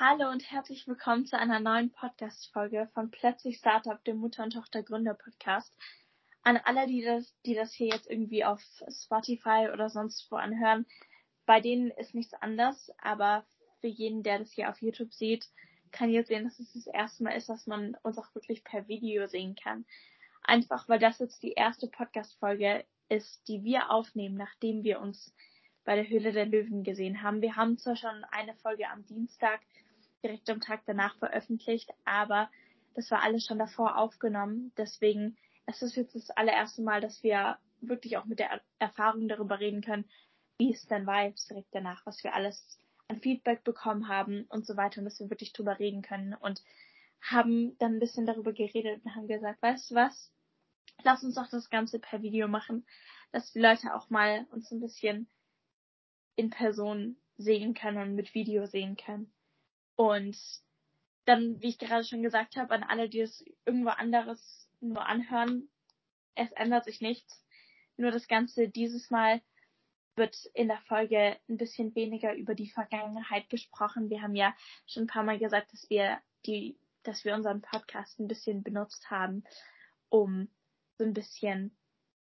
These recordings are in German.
Hallo und herzlich willkommen zu einer neuen Podcast-Folge von Plötzlich Startup, dem Mutter- und Tochter-Gründer-Podcast. An alle, die das, die das hier jetzt irgendwie auf Spotify oder sonst wo anhören, bei denen ist nichts anders, aber für jeden, der das hier auf YouTube sieht, kann jetzt sehen, dass es das erste Mal ist, dass man uns auch wirklich per Video sehen kann. Einfach, weil das jetzt die erste Podcast-Folge ist, die wir aufnehmen, nachdem wir uns bei der Höhle der Löwen gesehen haben. Wir haben zwar schon eine Folge am Dienstag direkt am Tag danach veröffentlicht, aber das war alles schon davor aufgenommen. Deswegen ist es jetzt das allererste Mal, dass wir wirklich auch mit der Erfahrung darüber reden können, wie es dann war jetzt direkt danach, was wir alles an Feedback bekommen haben und so weiter und dass wir wirklich drüber reden können und haben dann ein bisschen darüber geredet und haben gesagt, weißt du was? Lass uns doch das Ganze per Video machen, dass die Leute auch mal uns ein bisschen in Person sehen können und mit Video sehen können. Und dann, wie ich gerade schon gesagt habe, an alle, die es irgendwo anderes nur anhören, es ändert sich nichts. Nur das Ganze dieses Mal wird in der Folge ein bisschen weniger über die Vergangenheit gesprochen. Wir haben ja schon ein paar Mal gesagt, dass wir die, dass wir unseren Podcast ein bisschen benutzt haben, um so ein bisschen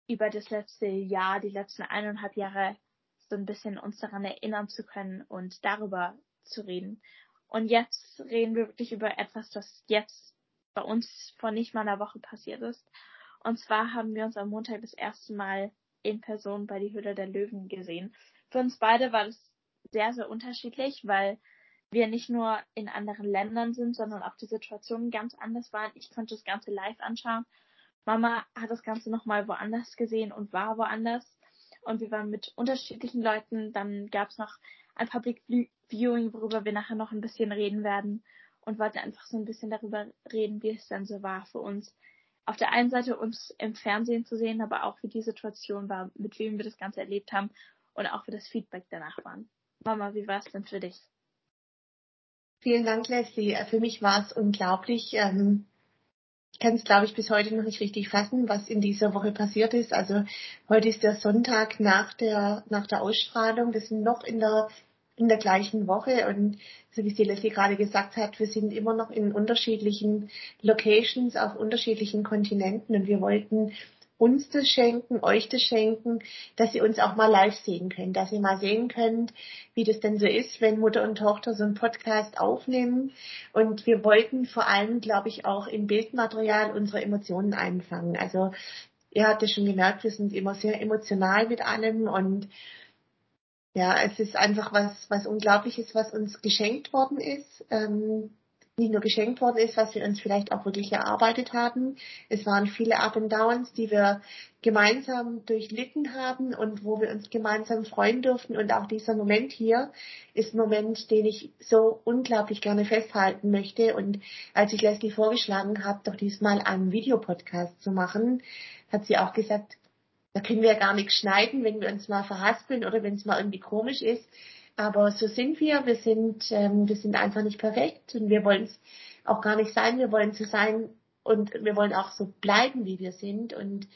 über das letzte Jahr, die letzten eineinhalb Jahre so ein bisschen uns daran erinnern zu können und darüber zu reden. Und jetzt reden wir wirklich über etwas, das jetzt bei uns vor nicht mal einer Woche passiert ist. Und zwar haben wir uns am Montag das erste Mal in Person bei die Höhle der Löwen gesehen. Für uns beide war das sehr, sehr unterschiedlich, weil wir nicht nur in anderen Ländern sind, sondern auch die Situation ganz anders waren. Ich konnte das Ganze live anschauen. Mama hat das Ganze nochmal woanders gesehen und war woanders. Und wir waren mit unterschiedlichen Leuten. Dann gab es noch ein Public Viewing, worüber wir nachher noch ein bisschen reden werden und wollten einfach so ein bisschen darüber reden, wie es dann so war für uns. Auf der einen Seite uns im Fernsehen zu sehen, aber auch wie die Situation war, mit wem wir das Ganze erlebt haben und auch wie das Feedback danach war. Mama, wie war es denn für dich? Vielen Dank, Leslie. Für mich war es unglaublich. Ähm, kann es, glaube ich, bis heute noch nicht richtig fassen, was in dieser Woche passiert ist. Also heute ist der Sonntag nach der, nach der Ausstrahlung. Wir sind noch in der in der gleichen Woche und so wie sie Leslie gerade gesagt hat, wir sind immer noch in unterschiedlichen Locations auf unterschiedlichen Kontinenten und wir wollten uns das schenken, euch das schenken, dass ihr uns auch mal live sehen könnt, dass ihr mal sehen könnt, wie das denn so ist, wenn Mutter und Tochter so einen Podcast aufnehmen. Und wir wollten vor allem, glaube ich, auch im Bildmaterial unsere Emotionen einfangen. Also ihr habt ja schon gemerkt, wir sind immer sehr emotional mit allem und ja, es ist einfach was, was Unglaubliches, was uns geschenkt worden ist. Ähm, nicht nur geschenkt worden ist, was wir uns vielleicht auch wirklich erarbeitet haben. Es waren viele Up and Downs, die wir gemeinsam durchlitten haben und wo wir uns gemeinsam freuen durften. Und auch dieser Moment hier ist ein Moment, den ich so unglaublich gerne festhalten möchte. Und als ich Leslie vorgeschlagen habe, doch diesmal einen Videopodcast zu machen, hat sie auch gesagt, da können wir ja gar nichts schneiden, wenn wir uns mal verhaspeln oder wenn es mal irgendwie komisch ist. Aber so sind wir. Wir sind, ähm, wir sind einfach nicht perfekt und wir wollen es auch gar nicht sein. Wir wollen so sein und wir wollen auch so bleiben, wie wir sind. Und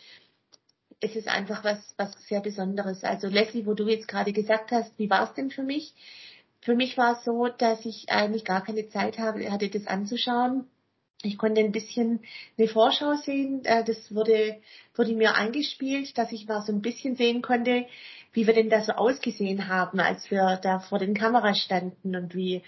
es ist einfach was, was sehr Besonderes. Also Leslie, wo du jetzt gerade gesagt hast, wie war es denn für mich? Für mich war es so, dass ich eigentlich gar keine Zeit habe, hatte das anzuschauen ich konnte ein bisschen eine Vorschau sehen. Äh, das wurde, wurde mir eingespielt, dass ich mal so ein bisschen sehen konnte, wie wir denn da so ausgesehen haben, als wir da vor den Kameras standen und wie,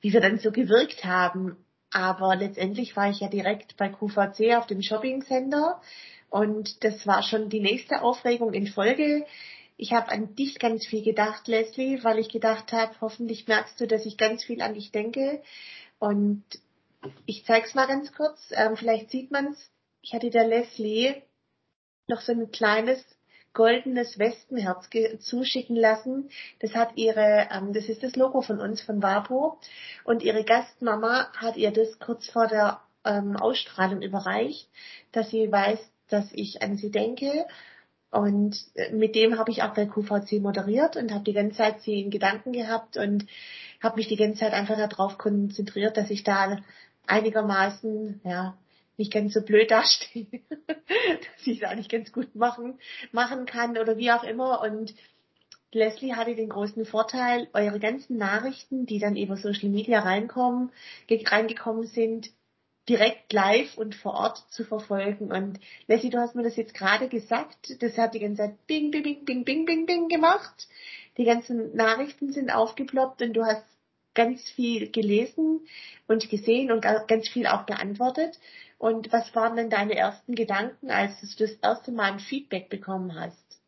wie wir dann so gewirkt haben. Aber letztendlich war ich ja direkt bei QVC auf dem Shopping Center und das war schon die nächste Aufregung in Folge. Ich habe an dich ganz viel gedacht, Leslie, weil ich gedacht habe, hoffentlich merkst du, dass ich ganz viel an dich denke. Und ich zeig's mal ganz kurz. Ähm, vielleicht sieht man's. Ich hatte der Leslie noch so ein kleines goldenes Wespenherz zuschicken lassen. Das hat ihre, ähm, das ist das Logo von uns, von WAPO. Und ihre Gastmama hat ihr das kurz vor der ähm, Ausstrahlung überreicht, dass sie weiß, dass ich an sie denke. Und äh, mit dem habe ich auch bei QVC moderiert und habe die ganze Zeit sie in Gedanken gehabt und habe mich die ganze Zeit einfach darauf konzentriert, dass ich da einigermaßen, ja, nicht ganz so blöd dastehe, dass ich es eigentlich ganz gut machen, machen kann oder wie auch immer. Und Leslie hatte den großen Vorteil, eure ganzen Nachrichten, die dann über Social Media reinkommen, reingekommen sind, direkt live und vor Ort zu verfolgen. Und Leslie, du hast mir das jetzt gerade gesagt, das hat die ganze Zeit bing, bing, bing, bing, bing, bing, bing gemacht. Die ganzen Nachrichten sind aufgeploppt und du hast ganz viel gelesen und gesehen und ganz viel auch beantwortet. Und was waren denn deine ersten Gedanken, als du das erste Mal ein Feedback bekommen hast?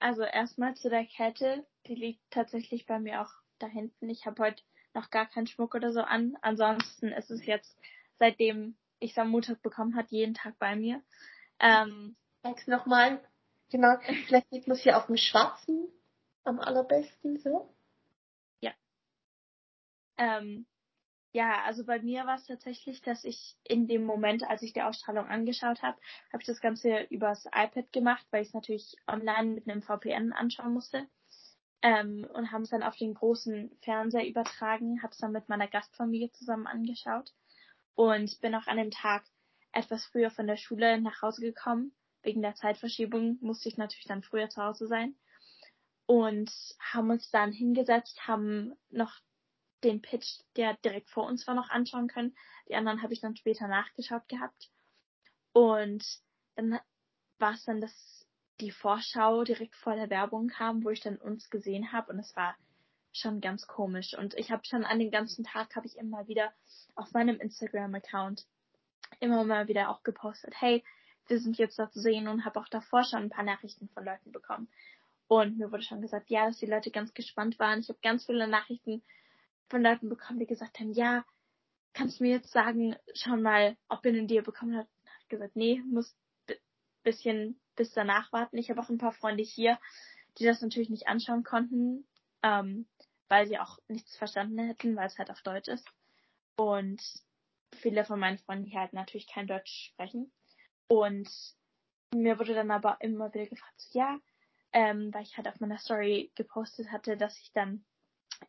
Also erstmal zu der Kette, die liegt tatsächlich bei mir auch da hinten. Ich habe heute noch gar keinen Schmuck oder so an. Ansonsten ist es jetzt, seitdem ich es am Montag bekommen hat, jeden Tag bei mir. Ähm, Sag's nochmal. Genau. Vielleicht sieht man es hier auf dem Schwarzen am allerbesten so. Ähm, ja, also bei mir war es tatsächlich, dass ich in dem Moment, als ich die Ausstrahlung angeschaut habe, habe ich das Ganze übers iPad gemacht, weil ich es natürlich online mit einem VPN anschauen musste. Ähm, und haben es dann auf den großen Fernseher übertragen, habe es dann mit meiner Gastfamilie zusammen angeschaut und bin auch an dem Tag etwas früher von der Schule nach Hause gekommen. Wegen der Zeitverschiebung musste ich natürlich dann früher zu Hause sein. Und haben uns dann hingesetzt, haben noch den Pitch, der direkt vor uns war, noch anschauen können. Die anderen habe ich dann später nachgeschaut gehabt. Und dann war es dann, dass die Vorschau direkt vor der Werbung kam, wo ich dann uns gesehen habe und es war schon ganz komisch. Und ich habe schon an dem ganzen Tag habe ich immer wieder auf meinem Instagram-Account immer mal wieder auch gepostet, hey, wir sind jetzt da zu sehen und habe auch davor schon ein paar Nachrichten von Leuten bekommen. Und mir wurde schon gesagt, ja, dass die Leute ganz gespannt waren. Ich habe ganz viele Nachrichten von Leuten bekommen, die gesagt haben, ja, kannst du mir jetzt sagen, schau mal, ob ihr einen Deal bekommen habt? Habe ich gesagt, nee, muss bisschen bis danach warten. Ich habe auch ein paar Freunde hier, die das natürlich nicht anschauen konnten, ähm, weil sie auch nichts verstanden hätten, weil es halt auf Deutsch ist. Und viele von meinen Freunden hier halt natürlich kein Deutsch sprechen. Und mir wurde dann aber immer wieder gefragt, so, ja, ähm, weil ich halt auf meiner Story gepostet hatte, dass ich dann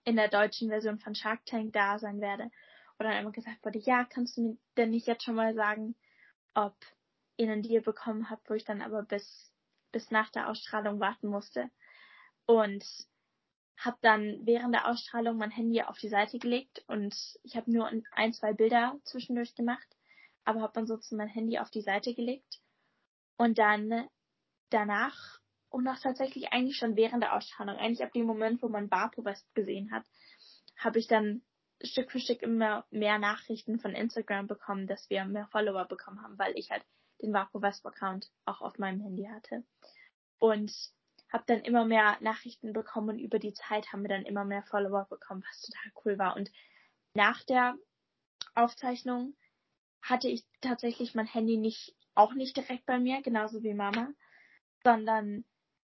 in der deutschen Version von Shark Tank da sein werde. Und dann immer gesagt wurde, ja, kannst du mir denn nicht jetzt schon mal sagen, ob ihr einen Deal bekommen habt, wo ich dann aber bis, bis nach der Ausstrahlung warten musste. Und habe dann während der Ausstrahlung mein Handy auf die Seite gelegt und ich habe nur ein, zwei Bilder zwischendurch gemacht, aber habe dann sozusagen mein Handy auf die Seite gelegt und dann danach und auch tatsächlich eigentlich schon während der Ausstrahlung, eigentlich ab dem Moment, wo man Barpo West gesehen hat, habe ich dann Stück für Stück immer mehr Nachrichten von Instagram bekommen, dass wir mehr Follower bekommen haben, weil ich halt den Vapo West Account auch auf meinem Handy hatte. Und habe dann immer mehr Nachrichten bekommen und über die Zeit haben wir dann immer mehr Follower bekommen, was total cool war. Und nach der Aufzeichnung hatte ich tatsächlich mein Handy nicht, auch nicht direkt bei mir, genauso wie Mama, sondern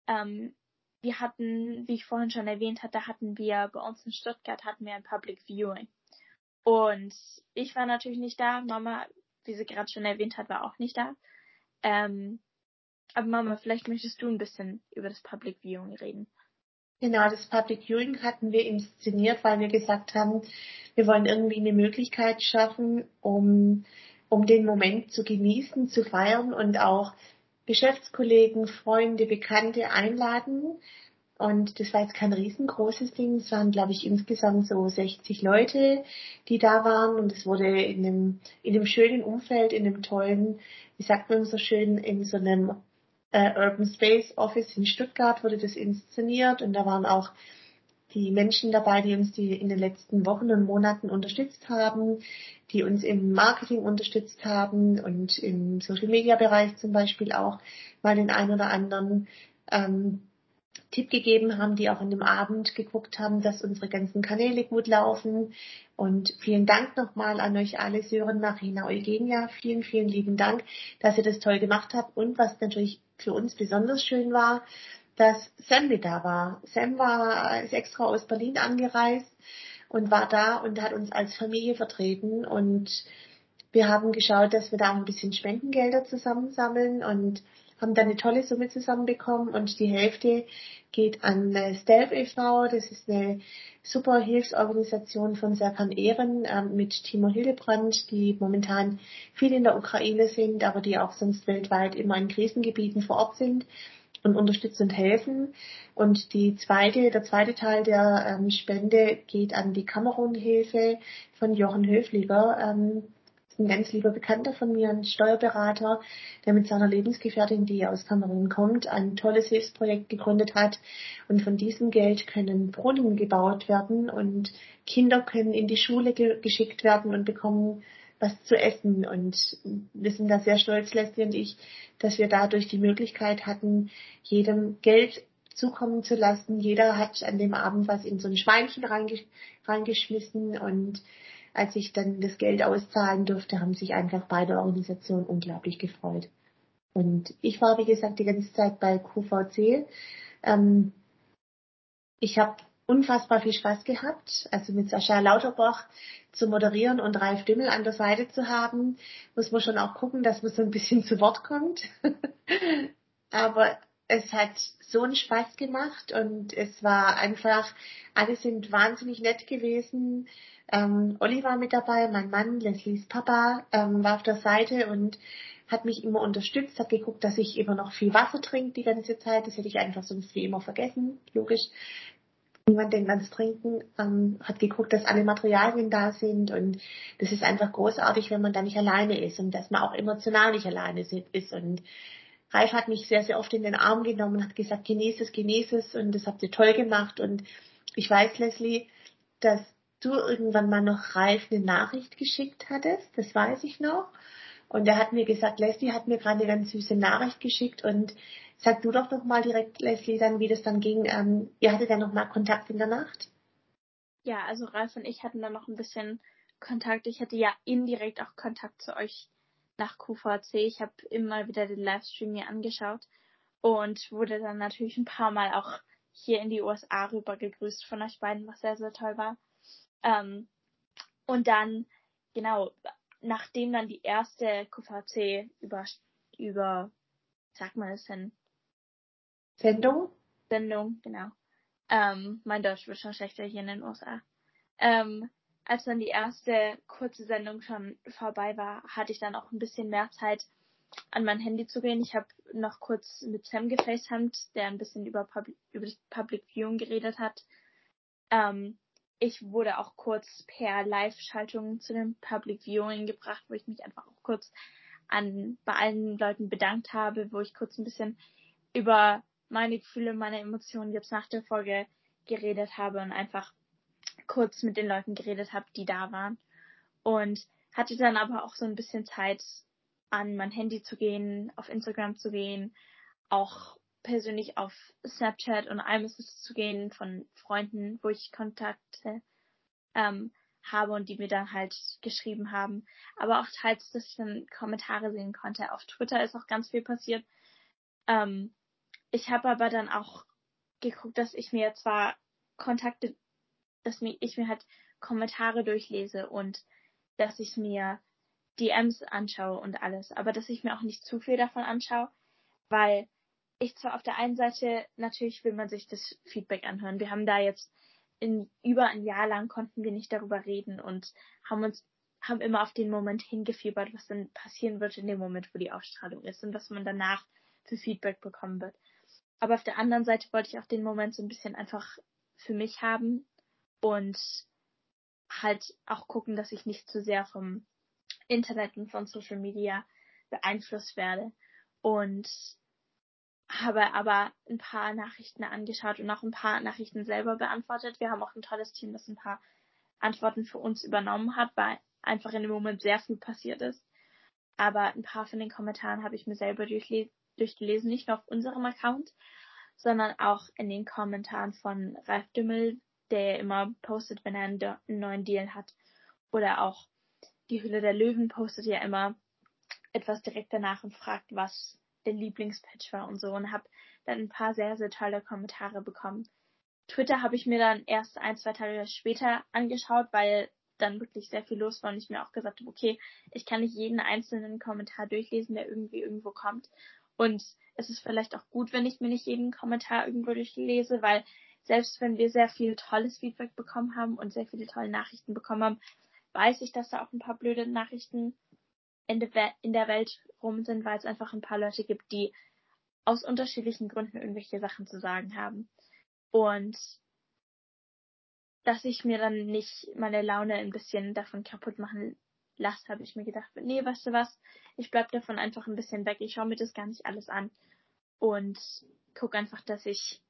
ähm, wir hatten, wie ich vorhin schon erwähnt hatte, hatten wir bei uns in Stuttgart hatten wir ein Public Viewing. Und ich war natürlich nicht da, Mama, wie sie gerade schon erwähnt hat, war auch nicht da. Ähm, aber Mama, vielleicht möchtest du ein bisschen über das Public Viewing reden. Genau, das Public Viewing hatten wir inszeniert, weil wir gesagt haben, wir wollen irgendwie eine Möglichkeit schaffen, um, um den Moment zu genießen, zu feiern und auch Geschäftskollegen, Freunde, Bekannte einladen. Und das war jetzt kein riesengroßes Ding. Es waren, glaube ich, insgesamt so 60 Leute, die da waren. Und es wurde in einem, in einem schönen Umfeld, in einem tollen, wie sagt man so schön, in so einem äh, Urban Space Office in Stuttgart wurde das inszeniert. Und da waren auch die Menschen dabei, die uns die in den letzten Wochen und Monaten unterstützt haben, die uns im Marketing unterstützt haben und im Social Media Bereich zum Beispiel auch mal den einen oder anderen ähm, Tipp gegeben haben, die auch an dem Abend geguckt haben, dass unsere ganzen Kanäle gut laufen. Und vielen Dank nochmal an euch alle, Sören, Marina, Eugenia. Vielen, vielen lieben Dank, dass ihr das toll gemacht habt. Und was natürlich für uns besonders schön war, dass Sam mit da war. Sam war, ist extra aus Berlin angereist und war da und hat uns als Familie vertreten und wir haben geschaut, dass wir da ein bisschen Spendengelder zusammensammeln und haben dann eine tolle Summe zusammenbekommen und die Hälfte geht an Stealth e.V. Das ist eine super Hilfsorganisation von Serkan Ehren äh, mit Timo Hildebrand, die momentan viel in der Ukraine sind, aber die auch sonst weltweit immer in Krisengebieten vor Ort sind und unterstützen und helfen. Und die zweite, der zweite Teil der ähm, Spende geht an die Kamerun-Hilfe von Jochen Höfliger. Ähm, ein ganz lieber Bekannter von mir, ein Steuerberater, der mit seiner Lebensgefährtin, die aus Kamerun kommt, ein tolles Hilfsprojekt gegründet hat. Und von diesem Geld können Brunnen gebaut werden und Kinder können in die Schule ge geschickt werden und bekommen was zu essen. Und wir sind da sehr stolz, Leslie und ich, dass wir dadurch die Möglichkeit hatten, jedem Geld zukommen zu lassen. Jeder hat an dem Abend was in so ein Schweinchen reingeschmissen und als ich dann das Geld auszahlen durfte, haben sich einfach beide Organisationen unglaublich gefreut. Und ich war, wie gesagt, die ganze Zeit bei QVC. Ähm, ich habe unfassbar viel Spaß gehabt, also mit Sascha Lauterbach zu moderieren und Ralf Dümmel an der Seite zu haben, muss man schon auch gucken, dass man so ein bisschen zu Wort kommt. Aber es hat so einen Spaß gemacht und es war einfach, alle sind wahnsinnig nett gewesen. Ähm, Olli war mit dabei, mein Mann, Leslies Papa, ähm, war auf der Seite und hat mich immer unterstützt, hat geguckt, dass ich immer noch viel Wasser trinke die ganze Zeit. Das hätte ich einfach sonst wie immer vergessen, logisch. Niemand denkt ans Trinken, ähm, hat geguckt, dass alle Materialien da sind. Und das ist einfach großartig, wenn man da nicht alleine ist und dass man auch emotional nicht alleine ist. Und Ralf hat mich sehr, sehr oft in den Arm genommen und hat gesagt, genieße es, genieße es. Und das habt ihr toll gemacht. Und ich weiß, Leslie, dass du irgendwann mal noch Ralf eine Nachricht geschickt hattest, das weiß ich noch. Und er hat mir gesagt, Leslie hat mir gerade eine ganz süße Nachricht geschickt. Und sag du doch noch mal direkt, Leslie, dann, wie das dann ging. Ähm, ihr hattet ja noch mal Kontakt in der Nacht? Ja, also Ralf und ich hatten dann noch ein bisschen Kontakt. Ich hatte ja indirekt auch Kontakt zu euch nach QVC. Ich habe immer wieder den Livestream mir angeschaut und wurde dann natürlich ein paar Mal auch hier in die USA rüber gegrüßt von euch beiden, was sehr, sehr toll war. Ähm, und dann, genau, nachdem dann die erste QVC über, über, sag mal es denn? Sendung? Sendung, genau. Ähm, mein Deutsch wird schon schlechter hier in den USA. Ähm, als dann die erste kurze Sendung schon vorbei war, hatte ich dann auch ein bisschen mehr Zeit, an mein Handy zu gehen. Ich habe noch kurz mit Sam gefacetimed, der ein bisschen über, Public, über das Public Viewing geredet hat. Ähm, ich wurde auch kurz per Live-Schaltung zu dem Public Viewing gebracht, wo ich mich einfach auch kurz an bei allen Leuten bedankt habe, wo ich kurz ein bisschen über meine Gefühle, meine Emotionen jetzt nach der Folge geredet habe und einfach kurz mit den Leuten geredet habe, die da waren. Und hatte dann aber auch so ein bisschen Zeit, an mein Handy zu gehen, auf Instagram zu gehen, auch persönlich auf Snapchat und iMessages zu gehen von Freunden, wo ich Kontakte ähm, habe und die mir dann halt geschrieben haben. Aber auch teils, dass ich dann Kommentare sehen konnte. Auf Twitter ist auch ganz viel passiert. Ähm, ich habe aber dann auch geguckt, dass ich mir zwar Kontakte, dass ich mir halt Kommentare durchlese und dass ich mir DMs anschaue und alles, aber dass ich mir auch nicht zu viel davon anschaue, weil ich zwar auf der einen Seite, natürlich will man sich das Feedback anhören. Wir haben da jetzt in über ein Jahr lang konnten wir nicht darüber reden und haben uns haben immer auf den Moment hingefiebert, was dann passieren wird in dem Moment, wo die Ausstrahlung ist und was man danach für Feedback bekommen wird. Aber auf der anderen Seite wollte ich auch den Moment so ein bisschen einfach für mich haben und halt auch gucken, dass ich nicht zu sehr vom Internet und von Social Media beeinflusst werde. Und habe aber ein paar Nachrichten angeschaut und auch ein paar Nachrichten selber beantwortet. Wir haben auch ein tolles Team, das ein paar Antworten für uns übernommen hat, weil einfach in dem Moment sehr viel passiert ist. Aber ein paar von den Kommentaren habe ich mir selber durchgelesen, nicht nur auf unserem Account, sondern auch in den Kommentaren von Ralf Dümmel, der immer postet, wenn er einen, neuen Deal hat. Oder auch die Hülle der Löwen postet ja immer etwas direkt danach und fragt, was der Lieblingspatch war und so und habe dann ein paar sehr, sehr tolle Kommentare bekommen. Twitter habe ich mir dann erst ein, zwei Tage später angeschaut, weil dann wirklich sehr viel los war und ich mir auch gesagt habe, okay, ich kann nicht jeden einzelnen Kommentar durchlesen, der irgendwie irgendwo kommt. Und es ist vielleicht auch gut, wenn ich mir nicht jeden Kommentar irgendwo durchlese, weil selbst wenn wir sehr viel tolles Feedback bekommen haben und sehr viele tolle Nachrichten bekommen haben, weiß ich, dass da auch ein paar blöde Nachrichten in der Welt rum sind, weil es einfach ein paar Leute gibt, die aus unterschiedlichen Gründen irgendwelche Sachen zu sagen haben. Und dass ich mir dann nicht meine Laune ein bisschen davon kaputt machen lasse, habe ich mir gedacht, nee, weißt du was, ich bleib davon einfach ein bisschen weg. Ich schaue mir das gar nicht alles an und guck einfach, dass ich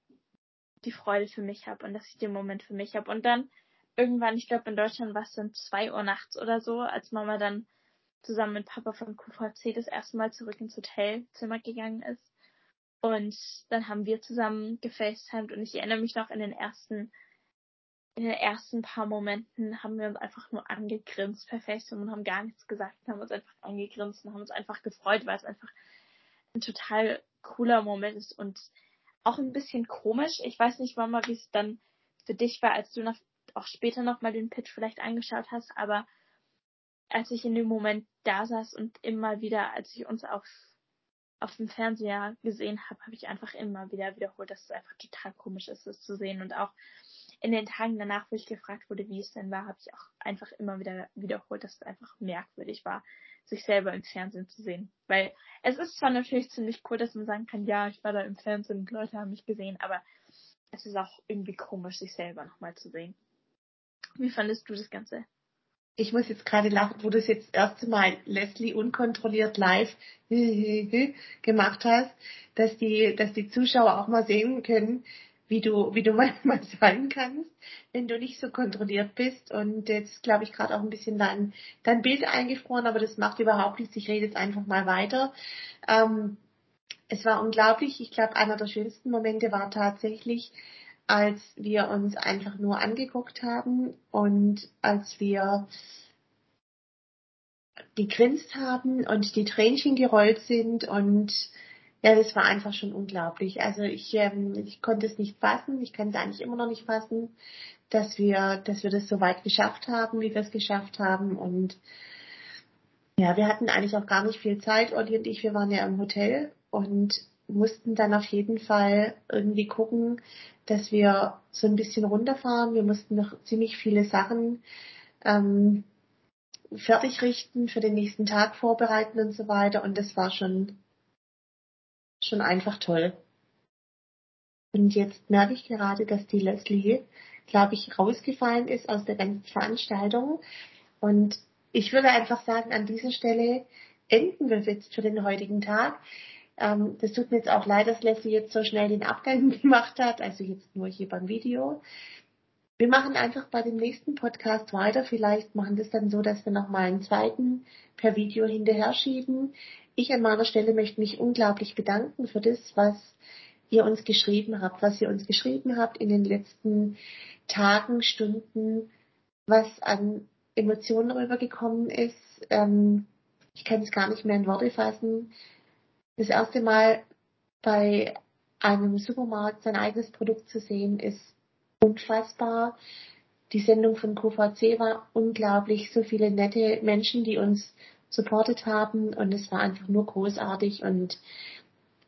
die Freude für mich habe und dass ich den Moment für mich habe. Und dann irgendwann, ich glaube in Deutschland war es dann zwei Uhr nachts oder so, als Mama dann zusammen mit Papa von QVC das erste Mal zurück ins Hotelzimmer gegangen ist. Und dann haben wir zusammen gefacetimed und ich erinnere mich noch in den ersten, in den ersten paar Momenten haben wir uns einfach nur angegrinst per FaceTime und haben gar nichts gesagt, haben uns einfach angegrinst und haben uns einfach gefreut, weil es einfach ein total cooler Moment ist und auch ein bisschen komisch. Ich weiß nicht, Mama, wie es dann für dich war, als du noch, auch später nochmal den Pitch vielleicht angeschaut hast, aber als ich in dem Moment da saß und immer wieder, als ich uns auf, auf dem Fernseher gesehen habe, habe ich einfach immer wieder wiederholt, dass es einfach total komisch ist, das zu sehen. Und auch in den Tagen danach, wo ich gefragt wurde, wie es denn war, habe ich auch einfach immer wieder wiederholt, dass es einfach merkwürdig war, sich selber im Fernsehen zu sehen. Weil es ist zwar natürlich ziemlich cool, dass man sagen kann, ja, ich war da im Fernsehen und Leute haben mich gesehen, aber es ist auch irgendwie komisch, sich selber nochmal zu sehen. Wie fandest du das Ganze? ich muss jetzt gerade lachen, wo du es jetzt das erste Mal Leslie unkontrolliert live gemacht hast, dass die, dass die Zuschauer auch mal sehen können, wie du, wie du manchmal sein kannst, wenn du nicht so kontrolliert bist. Und jetzt glaube ich gerade auch ein bisschen dein, dein Bild eingefroren, aber das macht überhaupt nichts. Ich rede jetzt einfach mal weiter. Ähm, es war unglaublich. Ich glaube, einer der schönsten Momente war tatsächlich, als wir uns einfach nur angeguckt haben und als wir gegrinst haben und die Tränchen gerollt sind und ja, das war einfach schon unglaublich. Also ich, ähm, ich konnte es nicht fassen, ich kann es eigentlich immer noch nicht fassen, dass wir, dass wir das so weit geschafft haben, wie wir es geschafft haben und ja, wir hatten eigentlich auch gar nicht viel Zeit, Olli und ich, wir waren ja im Hotel und mussten dann auf jeden Fall irgendwie gucken, dass wir so ein bisschen runterfahren. Wir mussten noch ziemlich viele Sachen ähm, fertig richten, für den nächsten Tag vorbereiten und so weiter. Und das war schon, schon einfach toll. Und jetzt merke ich gerade, dass die Leslie, glaube ich, rausgefallen ist aus der ganzen Veranstaltung. Und ich würde einfach sagen, an dieser Stelle enden wir jetzt für den heutigen Tag. Ähm, das tut mir jetzt auch leid, dass Leslie jetzt so schnell den Abgang gemacht hat, also jetzt nur hier beim Video. Wir machen einfach bei dem nächsten Podcast weiter. Vielleicht machen wir es dann so, dass wir nochmal einen zweiten per Video hinterher schieben. Ich an meiner Stelle möchte mich unglaublich bedanken für das, was ihr uns geschrieben habt, was ihr uns geschrieben habt in den letzten Tagen, Stunden, was an Emotionen rübergekommen ist. Ähm, ich kann es gar nicht mehr in Worte fassen, das erste Mal bei einem Supermarkt sein eigenes Produkt zu sehen, ist unfassbar. Die Sendung von QVC war unglaublich, so viele nette Menschen, die uns supportet haben und es war einfach nur großartig und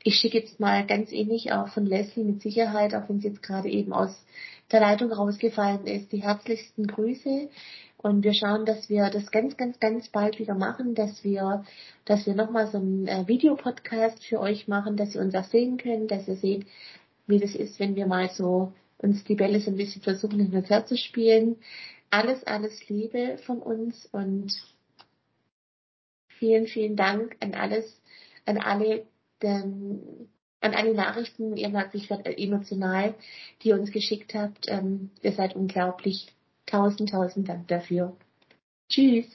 ich schicke jetzt mal ganz ähnlich auch von Leslie mit Sicherheit, auch wenn sie jetzt gerade eben aus der Leitung rausgefallen ist, die herzlichsten Grüße. Und wir schauen, dass wir das ganz, ganz, ganz bald wieder machen, dass wir, dass wir nochmal so einen äh, Videopodcast für euch machen, dass ihr uns auch sehen könnt, dass ihr seht, wie das ist, wenn wir mal so uns die Bälle so ein bisschen versuchen hin und her zu spielen. Alles, alles Liebe von uns und vielen, vielen Dank an alles, an alle, denn, an alle Nachrichten, ihr merkt, ich werde emotional, die ihr uns geschickt habt. Ähm, ihr seid unglaublich. Tausend, tausend Dank dafür. Tschüss.